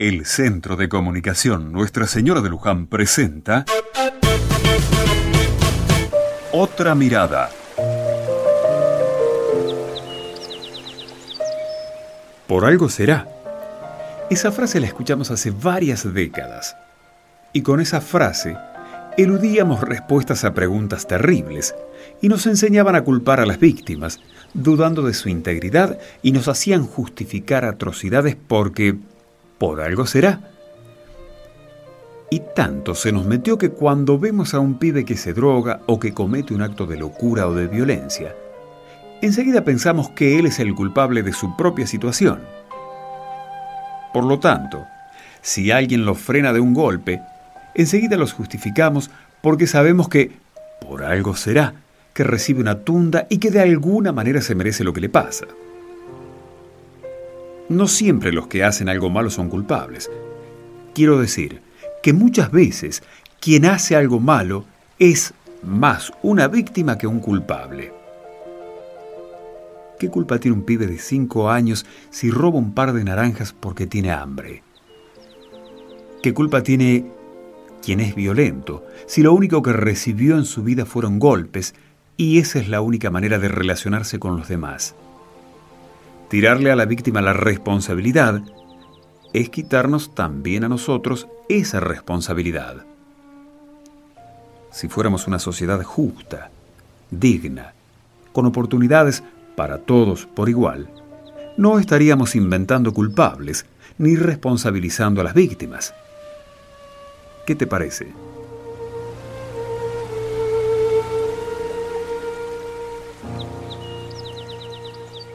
El Centro de Comunicación Nuestra Señora de Luján presenta Otra Mirada. Por algo será. Esa frase la escuchamos hace varias décadas. Y con esa frase eludíamos respuestas a preguntas terribles y nos enseñaban a culpar a las víctimas, dudando de su integridad y nos hacían justificar atrocidades porque por algo será. Y tanto se nos metió que cuando vemos a un pibe que se droga o que comete un acto de locura o de violencia, enseguida pensamos que él es el culpable de su propia situación. Por lo tanto, si alguien lo frena de un golpe, enseguida los justificamos porque sabemos que por algo será que recibe una tunda y que de alguna manera se merece lo que le pasa. No siempre los que hacen algo malo son culpables. Quiero decir que muchas veces quien hace algo malo es más una víctima que un culpable. ¿Qué culpa tiene un pibe de 5 años si roba un par de naranjas porque tiene hambre? ¿Qué culpa tiene quien es violento si lo único que recibió en su vida fueron golpes y esa es la única manera de relacionarse con los demás? Tirarle a la víctima la responsabilidad es quitarnos también a nosotros esa responsabilidad. Si fuéramos una sociedad justa, digna, con oportunidades para todos por igual, no estaríamos inventando culpables ni responsabilizando a las víctimas. ¿Qué te parece?